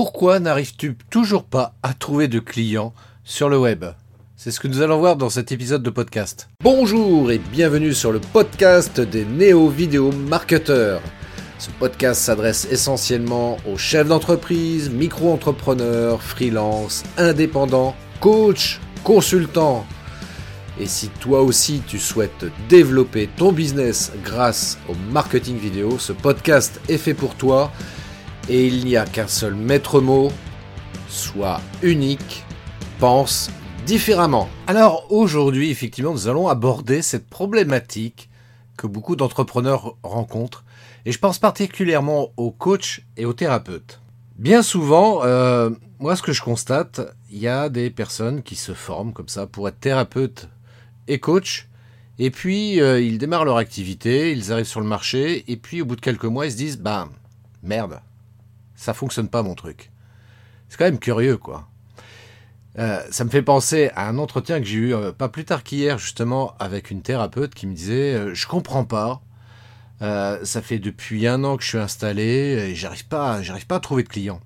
Pourquoi n'arrives-tu toujours pas à trouver de clients sur le web? C'est ce que nous allons voir dans cet épisode de podcast. Bonjour et bienvenue sur le podcast des néo-vidéo marketeurs. Ce podcast s'adresse essentiellement aux chefs d'entreprise, micro-entrepreneurs, freelance, indépendants, coachs, consultants. Et si toi aussi tu souhaites développer ton business grâce au marketing vidéo, ce podcast est fait pour toi et il n'y a qu'un seul maître mot, sois unique, pense différemment. Alors aujourd'hui, effectivement, nous allons aborder cette problématique que beaucoup d'entrepreneurs rencontrent, et je pense particulièrement aux coachs et aux thérapeutes. Bien souvent, euh, moi ce que je constate, il y a des personnes qui se forment comme ça pour être thérapeutes et coach, et puis euh, ils démarrent leur activité, ils arrivent sur le marché, et puis au bout de quelques mois, ils se disent, bah merde, ça fonctionne pas mon truc. C'est quand même curieux, quoi. Euh, ça me fait penser à un entretien que j'ai eu euh, pas plus tard qu'hier, justement, avec une thérapeute qui me disait euh, Je comprends pas. ça fait depuis un an que je suis installé et j'arrive pas, j'arrive pas à trouver de clients.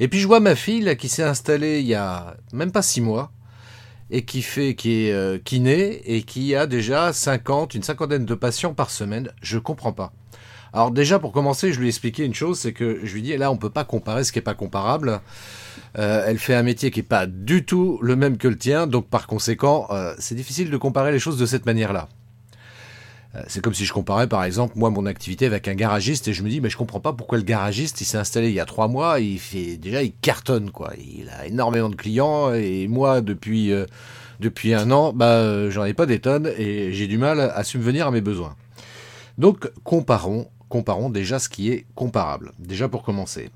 Et puis je vois ma fille qui s'est installée il y a même pas six mois et qui fait, qui est kiné et qui a déjà 50, une cinquantaine de patients par semaine. Je comprends pas. Alors déjà pour commencer, je lui ai expliqué une chose, c'est que je lui dis là on peut pas comparer ce qui est pas comparable. Euh, elle fait un métier qui est pas du tout le même que le tien, donc par conséquent euh, c'est difficile de comparer les choses de cette manière-là. Euh, c'est comme si je comparais par exemple moi mon activité avec un garagiste et je me dis mais je comprends pas pourquoi le garagiste il s'est installé il y a trois mois il fait déjà il cartonne quoi il a énormément de clients et moi depuis depuis un an bah j'en ai pas des tonnes et j'ai du mal à subvenir à mes besoins donc comparons comparons déjà ce qui est comparable, déjà pour commencer.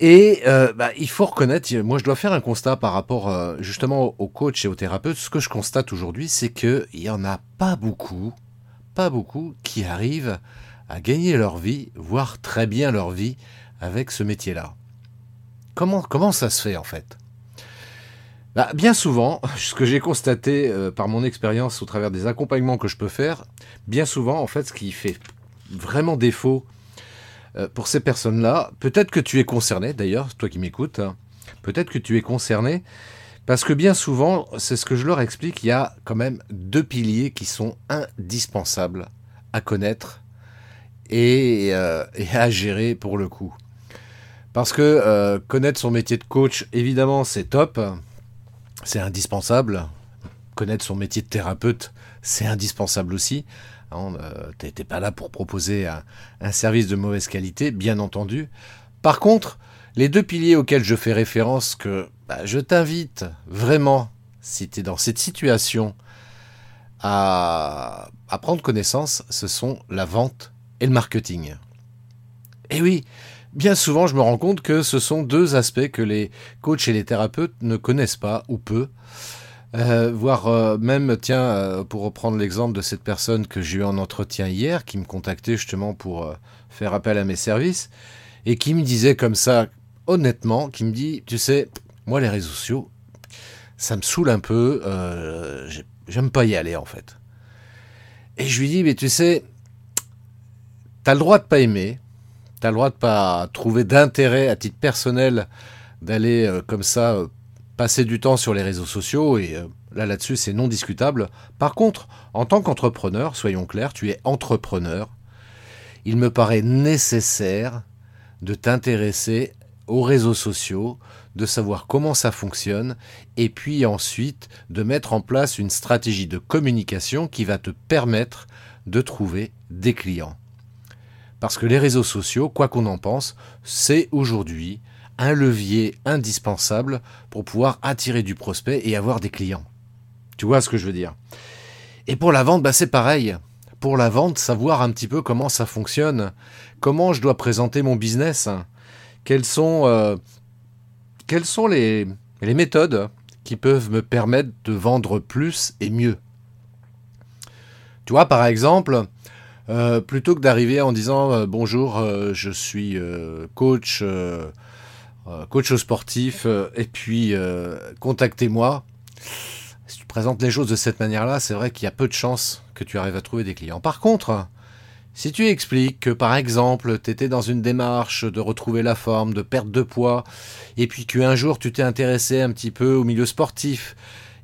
Et euh, bah, il faut reconnaître, moi je dois faire un constat par rapport euh, justement aux coachs et aux thérapeutes. Ce que je constate aujourd'hui, c'est qu'il n'y en a pas beaucoup, pas beaucoup qui arrivent à gagner leur vie, voire très bien leur vie avec ce métier-là. Comment, comment ça se fait en fait? Bah, Bien souvent, ce que j'ai constaté euh, par mon expérience au travers des accompagnements que je peux faire, bien souvent en fait ce qui fait vraiment défaut euh, pour ces personnes-là. Peut-être que tu es concerné, d'ailleurs, toi qui m'écoutes, hein. peut-être que tu es concerné, parce que bien souvent, c'est ce que je leur explique, il y a quand même deux piliers qui sont indispensables à connaître et, euh, à gérer pour le coup. Parce que euh, connaître son métier de coach, évidemment, c'est top, c'est indispensable. Connaître son métier de thérapeute, c'est indispensable aussi. Hein, euh, n'étais pas là pour proposer un, service de mauvaise qualité, bien entendu. Par contre, les deux piliers auxquels je fais référence, que bah, je t'invite vraiment, si tu es dans cette situation, à, prendre connaissance, ce sont la vente et le marketing. Et oui, bien souvent, je me rends compte que ce sont deux aspects que les coachs et les thérapeutes ne connaissent pas ou peu. Euh, voire euh, même, tiens, euh, pour reprendre l'exemple de cette personne que j'ai eu en entretien hier, qui me contactait justement pour faire appel à mes services, et qui me disait comme ça, honnêtement, qui me dit, tu sais, moi les réseaux sociaux, ça me saoule un peu, j'aime pas y aller en fait. Et je lui dis, mais tu sais, t'as le droit de pas aimer, t'as le droit de pas trouver d'intérêt à titre personnel d'aller comme ça passer du temps sur les réseaux sociaux, et euh, là là-dessus c'est non discutable. Par contre, en tant qu'entrepreneur, soyons clairs, tu es entrepreneur, il me paraît nécessaire de t'intéresser aux réseaux sociaux, de savoir comment ça fonctionne, et puis ensuite de mettre en place une stratégie de communication qui va te permettre de trouver des clients. Parce que les réseaux sociaux, quoi qu'on en pense, c'est aujourd'hui un levier indispensable pour pouvoir attirer du prospect et avoir des clients. Tu vois ce que je veux dire? Et pour la vente, bah c'est pareil. Pour la vente, savoir un petit peu comment ça fonctionne, comment je dois présenter mon business, quelles sont, euh, quelles sont les, les méthodes qui peuvent me permettre de vendre plus et mieux? Tu vois, par exemple, euh, plutôt que d'arriver en disant euh, bonjour, je suis coach coach sportif, euh, et puis euh, contactez-moi. Si tu présentes les choses de cette manière-là, c'est vrai qu'il y a peu de chances que tu arrives à trouver des clients. Par contre, Si tu expliques que par exemple tu étais dans une démarche de retrouver la forme, de perte de poids, et puis qu'un jour tu t'es intéressé un petit peu au milieu sportif,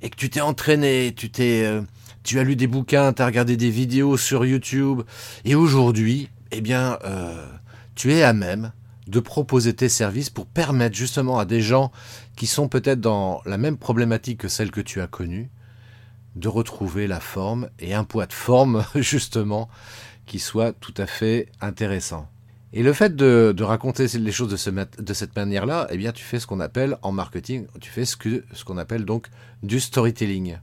et que tu t'es entraîné, tu t'es, euh, tu as lu des bouquins, tu as regardé des vidéos sur YouTube, et aujourd'hui, eh bien, euh, tu es à même de proposer tes services pour permettre justement à des gens qui sont peut-être dans la même problématique que celle que tu as connue, de retrouver la forme et un poids de forme justement qui soit tout à fait intéressant. Et le fait de, raconter les choses de, de cette manière-là, eh bien, tu fais ce qu'on appelle en marketing, tu fais ce qu'on ce qu'on appelle donc du storytelling.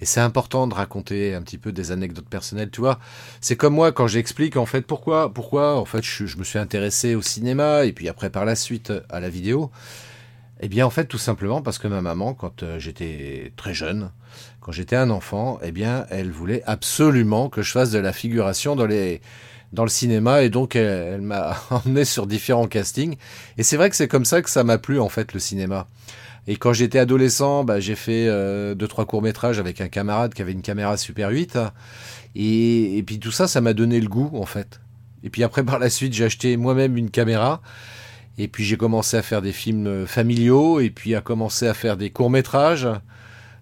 Et c'est important de raconter un petit peu des anecdotes personnelles, tu vois. C'est comme moi quand j'explique en fait pourquoi, pourquoi en fait je, me suis intéressé au cinéma et puis après par la suite à la vidéo. Eh bien en fait tout simplement parce que ma maman, quand euh, j'étais très jeune, quand j'étais un enfant, eh bien elle voulait absolument que je fasse de la figuration dans les dans le cinéma et donc elle, m'a emmené sur différents castings. Et c'est vrai que c'est comme ça que ça m'a plu en fait le cinéma. Et quand j'étais adolescent, bah, j'ai fait euh, deux trois courts métrages avec un camarade qui avait une caméra Super 8. Et, et puis tout ça, ça m'a donné le goût en fait. Et puis après par la suite, j'ai acheté moi-même une caméra. Et puis j'ai commencé à faire des films euh, familiaux, et puis à commencer à faire des courts métrages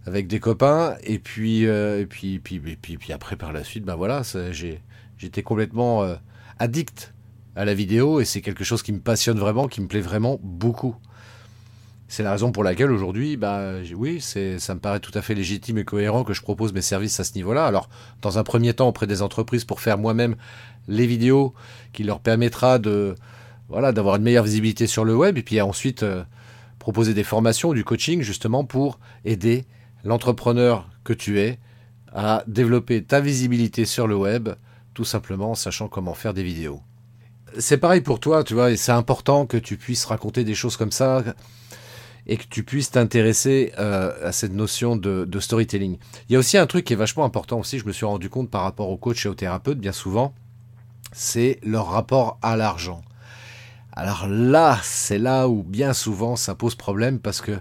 avec des copains. Et puis, euh, et puis, puis, puis, puis, après par la suite, ben voilà, j'étais complètement euh, addict à la vidéo, et c'est quelque chose qui me passionne vraiment, qui me plaît vraiment beaucoup. C'est la raison pour laquelle aujourd'hui, bah, oui, ça me paraît tout à fait légitime et cohérent que je propose mes services à ce niveau-là. Alors, dans un premier temps, auprès des entreprises, pour faire moi-même les vidéos qui leur permettra de, voilà, d'avoir une meilleure visibilité sur le web et puis ensuite euh, proposer des formations, du coaching justement pour aider l'entrepreneur que tu es à développer ta visibilité sur le web, tout simplement en sachant comment faire des vidéos. C'est pareil pour toi, tu vois, et c'est important que tu puisses raconter des choses comme ça et que tu puisses t'intéresser euh, à cette notion de, storytelling. Il y a aussi un truc qui est vachement important aussi, je me suis rendu compte par rapport aux coachs et aux thérapeutes, bien souvent, c'est leur rapport à l'argent. Alors là, c'est là où bien souvent ça pose problème parce que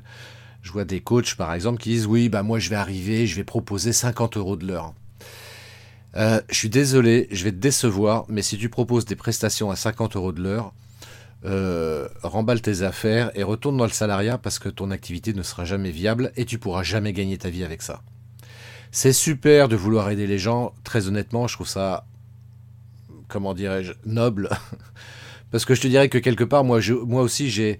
je vois des coachs par exemple qui disent oui, bah moi je vais arriver, je vais proposer 50 euros de l'heure. Euh, je suis désolé, je vais te décevoir, mais si tu proposes des prestations à 50 euros de l'heure, euh, remballe tes affaires et retourne dans le salariat parce que ton activité ne sera jamais viable et tu pourras jamais gagner ta vie avec ça. C'est super de vouloir aider les gens, très honnêtement, je trouve ça, comment dirais-je, noble. Parce que je te dirais que quelque part, moi, aussi, j'ai,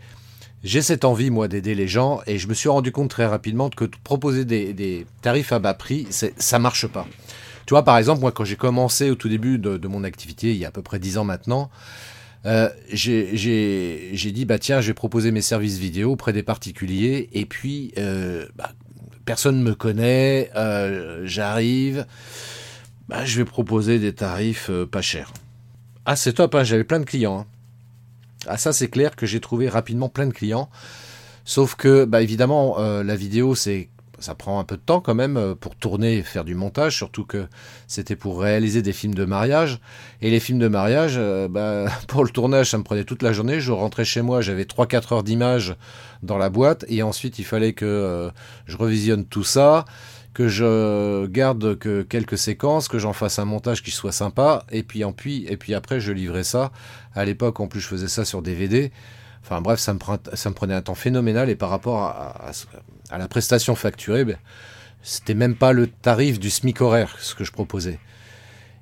j'ai cette envie, moi, d'aider les gens. Et je me suis rendu compte très rapidement que proposer des, tarifs à bas prix, ça marche pas. Tu vois, par exemple, moi, quand j'ai commencé au tout début de, de, mon activité, il y a à peu près 10 ans maintenant, euh, j'ai, dit, bah tiens, je vais proposer mes services vidéo auprès des particuliers. Et puis, euh, bah, personne ne me connaît, euh, j'arrive, bah, je vais proposer des tarifs pas chers. Ah, c'est top, hein, j'avais plein de clients. Hein. Ah ça c'est clair que j'ai trouvé rapidement plein de clients. Sauf que bah évidemment la vidéo c'est ça prend un peu de temps quand même euh, pour tourner et faire du montage, surtout que c'était pour réaliser des films de mariage. Et les films de mariage, euh, bah, pour le tournage, ça me prenait toute la journée. Je rentrais chez moi, j'avais 3-4 heures d'image dans la boîte, et ensuite il fallait que je revisionne tout ça, que je garde que quelques séquences, que j'en fasse un montage qui soit sympa, et puis, en puis, et puis après je livrais ça à l'époque, en plus, je faisais ça sur DVD. Enfin bref, ça me, prenait un temps phénoménal et par rapport à, la prestation facturée, ben, c'était même pas le tarif du SMIC horaire ce que je proposais.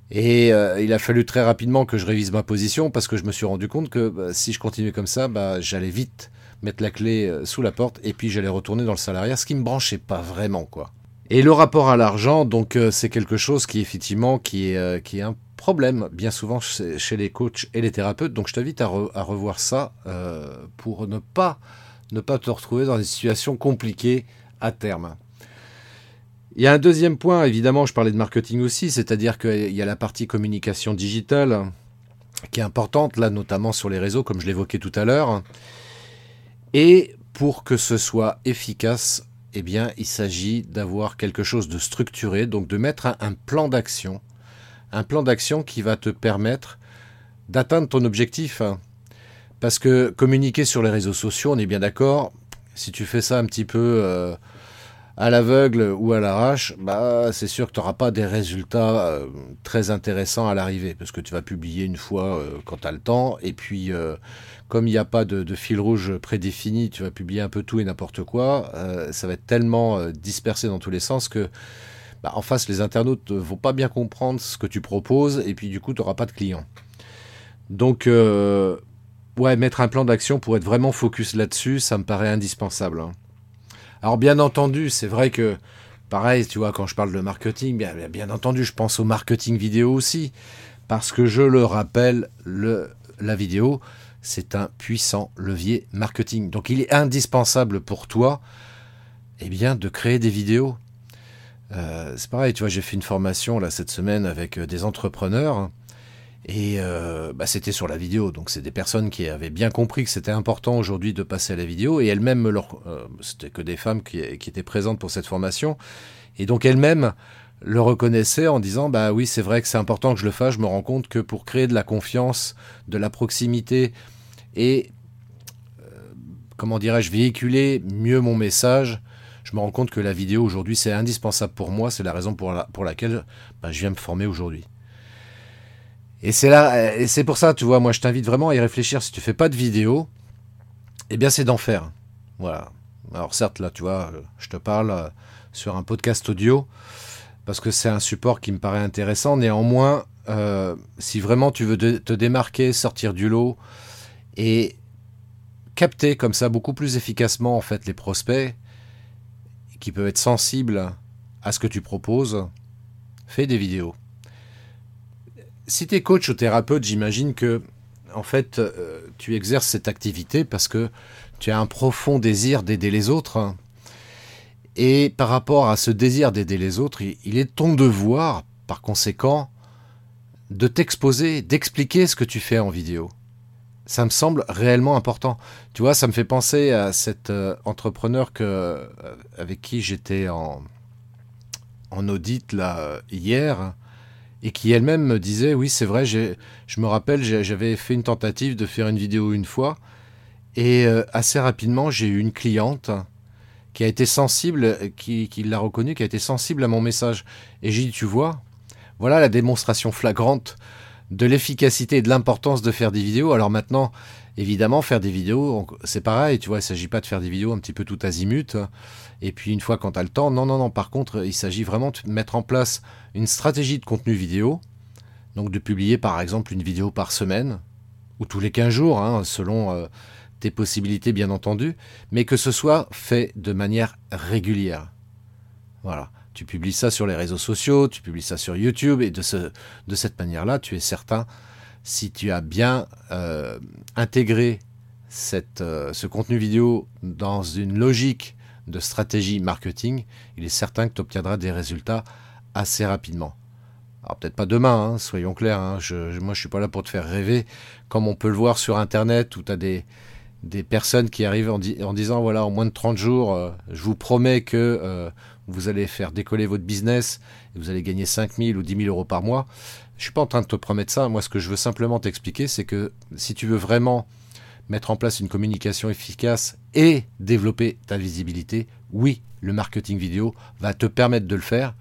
Et euh, il a fallu très rapidement que je révise ma position parce que je me suis rendu compte que bah, si je continuais comme ça, bah, j'allais vite mettre la clé euh, sous la porte et puis j'allais retourner dans le salariat, ce qui me branchait pas vraiment quoi. Et le rapport à l'argent, donc euh, c'est quelque chose qui effectivement qui est, qui est un problème bien souvent chez, les coachs et les thérapeutes. Donc je t'invite à, revoir ça euh, pour ne pas, ne pas te retrouver dans des situations compliquées à terme. Il y a un deuxième point, évidemment, je parlais de marketing aussi, c'est-à-dire qu'il y a la partie communication digitale qui est importante, là notamment sur les réseaux, comme je l'évoquais tout à l'heure. Et pour que ce soit efficace, eh bien, il s'agit d'avoir quelque chose de structuré, donc de mettre un plan d'action un plan d'action qui va te permettre d'atteindre ton objectif. Parce que communiquer sur les réseaux sociaux, on est bien d'accord, si tu fais ça un petit peu euh, à l'aveugle ou à l'arrache, bah, c'est sûr que tu n'auras pas des résultats euh, très intéressants à l'arrivée, parce que tu vas publier une fois euh, quand tu as le temps, et puis comme il n'y a pas de, fil rouge prédéfini, tu vas publier un peu tout et n'importe quoi, ça va être tellement dispersé dans tous les sens que bah, en face, les internautes ne vont pas bien comprendre ce que tu proposes, et puis du coup, tu n'auras pas de clients. Donc, ouais, mettre un plan d'action pour être vraiment focus là-dessus, ça me paraît indispensable. Hein. Alors bien entendu, c'est vrai que, pareil, tu vois, quand je parle de marketing, bien, bien entendu, je pense au marketing vidéo aussi, parce que je le rappelle, le, la vidéo, c'est un puissant levier marketing. Donc il est indispensable pour toi, eh bien, de créer des vidéos. Euh, c'est pareil, tu vois, j'ai fait une formation là cette semaine avec euh, des entrepreneurs. Et euh, bah, c'était sur la vidéo, donc c'est des personnes qui avaient bien compris que c'était important aujourd'hui de passer à la vidéo, et elles-mêmes, leur, c'était que des femmes qui, étaient présentes pour cette formation, et donc elles-mêmes le reconnaissaient en disant bah oui c'est vrai que c'est important que je le fasse, je me rends compte que pour créer de la confiance, de la proximité et comment dirais-je véhiculer mieux mon message, je me rends compte que la vidéo aujourd'hui c'est indispensable pour moi, c'est la raison pour, pour laquelle bah, je viens me former aujourd'hui. Et c'est là, et c'est pour ça, tu vois, moi je t'invite vraiment à y réfléchir. Si tu fais pas de vidéo, eh bien c'est d'en faire. Voilà. Alors certes, là, tu vois, je te parle euh, sur un podcast audio parce que c'est un support qui me paraît intéressant. Néanmoins, euh, si vraiment tu veux te démarquer, sortir du lot et capter comme ça beaucoup plus efficacement en fait les prospects qui peuvent être sensibles à ce que tu proposes, fais des vidéos si tu es coach ou thérapeute, j'imagine que en fait, euh, tu exerces cette activité parce que tu as un profond désir d'aider les autres. Et par rapport à ce désir d'aider les autres, il est ton devoir, par conséquent, de t'exposer, d'expliquer ce que tu fais en vidéo. Ça me semble réellement important. Tu vois, ça me fait penser à cet euh, entrepreneur que, euh, avec qui j'étais en, en audit là, hier et qui elle-même me disait oui c'est vrai je me rappelle j'avais fait une tentative de faire une vidéo une fois et euh, assez rapidement j'ai eu une cliente qui a été sensible qui, qui l'a reconnu qui a été sensible à mon message et j'ai dit tu vois voilà la démonstration flagrante de l'efficacité et de l'importance de faire des vidéos alors maintenant évidemment faire des vidéos c'est pareil tu vois il s'agit pas de faire des vidéos un petit peu tout azimut et puis une fois quand tu as le temps, non, non, non, par contre, il s'agit vraiment de mettre en place une stratégie de contenu vidéo, donc de publier par exemple une vidéo par semaine, ou tous les 15 jours, hein, selon euh, tes possibilités bien entendu, mais que ce soit fait de manière régulière. Voilà. Tu publies ça sur les réseaux sociaux, tu publies ça sur YouTube, et de, ce, de cette manière-là, tu es certain, si tu as bien euh, intégré euh, ce contenu vidéo dans une logique de stratégie marketing, il est certain que tu obtiendras des résultats assez rapidement. Alors peut-être pas demain, hein, soyons clairs, hein, je, moi je suis pas là pour te faire rêver, comme on peut le voir sur Internet où tu as des, des personnes qui arrivent en, disant voilà en moins de 30 jours, euh, je vous promets que euh, vous allez faire décoller votre business et vous allez gagner 5 000 ou 10 000 euros par mois. Je suis pas en train de te promettre ça, moi ce que je veux simplement t'expliquer c'est que si tu veux vraiment mettre en place une communication efficace et développer ta visibilité, oui, le marketing vidéo va te permettre de le faire.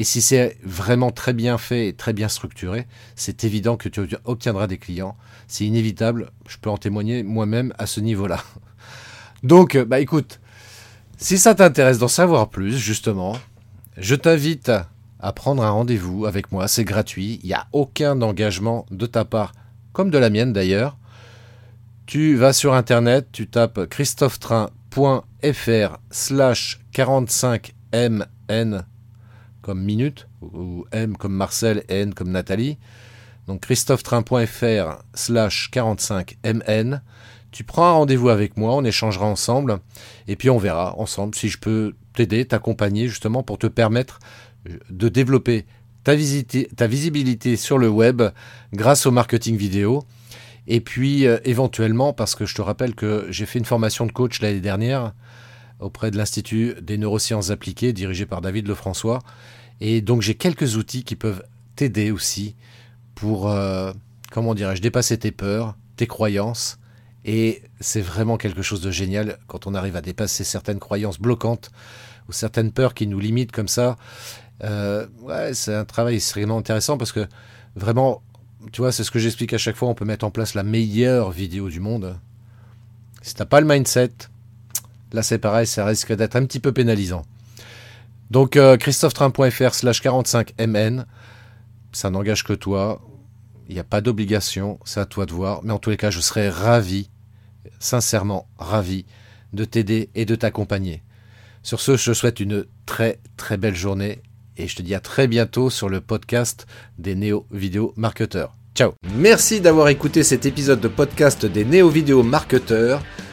Et si c'est vraiment très bien fait et très bien structuré, c'est évident que tu obtiendras des clients. C'est inévitable, je peux en témoigner moi-même à ce niveau-là. Donc, bah écoute, si ça t'intéresse d'en savoir plus, justement, je t'invite à prendre un rendez-vous avec moi. C'est gratuit, il n'y a aucun engagement de ta part, comme de la mienne d'ailleurs. Tu vas sur internet, tu tapes christophetrain.fr slash 45mn comme minute, ou M comme Marcel, N comme Nathalie. Donc christophetrain.fr slash 45mn. Tu prends un rendez-vous avec moi, on échangera ensemble, et puis on verra ensemble si je peux t'aider, t'accompagner justement pour te permettre de développer ta, ta visibilité sur le web grâce au marketing vidéo et puis, euh, éventuellement, parce que je te rappelle que j'ai fait une formation de coach l'année dernière auprès de l'Institut des neurosciences appliquées, dirigé par David Lefrançois. Et donc, j'ai quelques outils qui peuvent t'aider aussi pour, euh, comment dirais-je, dépasser tes peurs, tes croyances Et c'est vraiment quelque chose de génial quand on arrive à dépasser certaines croyances bloquantes ou certaines peurs qui nous limitent comme ça. Euh, ouais, c'est un travail extrêmement intéressant parce que vraiment, tu vois, c'est ce que j'explique à chaque fois, on peut mettre en place la meilleure vidéo du monde. Si t'as pas le mindset, là c'est pareil, ça risque d'être un petit peu pénalisant. Donc euh, christophetrain.fr slash 45mn, ça n'engage que toi, il n'y a pas d'obligation, c'est à toi de voir, mais en tous les cas je serais ravi, sincèrement ravi, de t'aider et de t'accompagner. Sur ce, je te souhaite une très très belle journée et je te dis à très bientôt sur le podcast des Néo Vidéo Marketeurs. Ciao Merci d'avoir écouté cet épisode de podcast des Néo Vidéo Marketeurs.